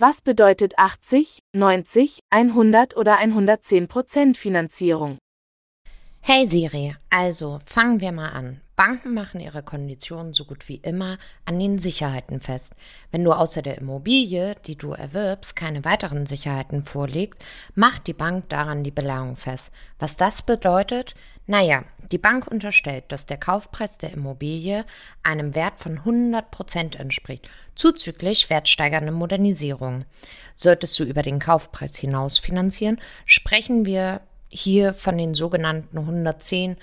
Was bedeutet 80, 90, 100 oder 110 Prozent Finanzierung? Hey Siri, also fangen wir mal an. Banken machen ihre Konditionen so gut wie immer an den Sicherheiten fest. Wenn du außer der Immobilie, die du erwirbst, keine weiteren Sicherheiten vorlegst, macht die Bank daran die Beleihung fest. Was das bedeutet? Naja, die Bank unterstellt, dass der Kaufpreis der Immobilie einem Wert von 100 Prozent entspricht, zuzüglich wertsteigernde Modernisierung. Solltest du über den Kaufpreis hinaus finanzieren, sprechen wir hier von den sogenannten 110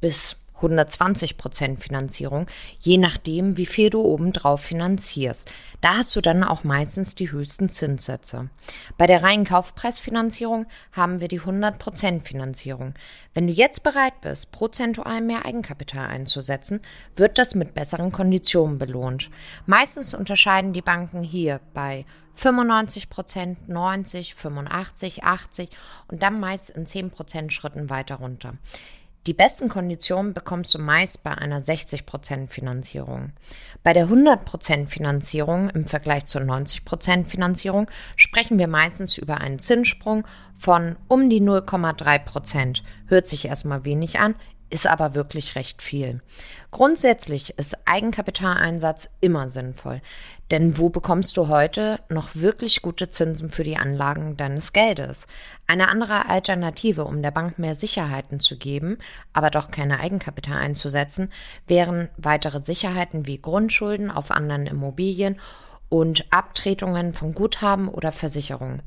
bis 120 Prozent Finanzierung, je nachdem, wie viel du obendrauf finanzierst. Da hast du dann auch meistens die höchsten Zinssätze. Bei der reinen Kaufpreisfinanzierung haben wir die 100 Prozent Finanzierung. Wenn du jetzt bereit bist, prozentual mehr Eigenkapital einzusetzen, wird das mit besseren Konditionen belohnt. Meistens unterscheiden die Banken hier bei 95 Prozent, 90, 85, 80 und dann meist in 10 Prozent Schritten weiter runter. Die besten Konditionen bekommst du meist bei einer 60% Finanzierung. Bei der 100% Finanzierung im Vergleich zur 90% Finanzierung sprechen wir meistens über einen Zinssprung von um die 0,3%. Hört sich erstmal wenig an, ist aber wirklich recht viel. Grundsätzlich ist Eigenkapitaleinsatz immer sinnvoll, denn wo bekommst du heute noch wirklich gute Zinsen für die Anlagen deines Geldes? Eine andere Alternative, um der Bank mehr Sicherheiten zu geben, aber doch keine Eigenkapital einzusetzen, wären weitere Sicherheiten wie Grundschulden auf anderen Immobilien und Abtretungen von Guthaben oder Versicherungen.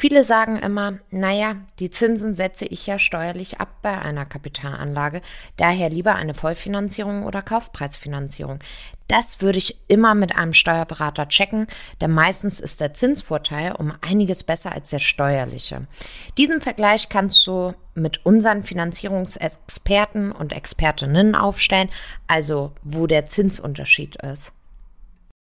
Viele sagen immer, naja, die Zinsen setze ich ja steuerlich ab bei einer Kapitalanlage, daher lieber eine Vollfinanzierung oder Kaufpreisfinanzierung. Das würde ich immer mit einem Steuerberater checken, denn meistens ist der Zinsvorteil um einiges besser als der steuerliche. Diesen Vergleich kannst du mit unseren Finanzierungsexperten und Expertinnen aufstellen, also wo der Zinsunterschied ist.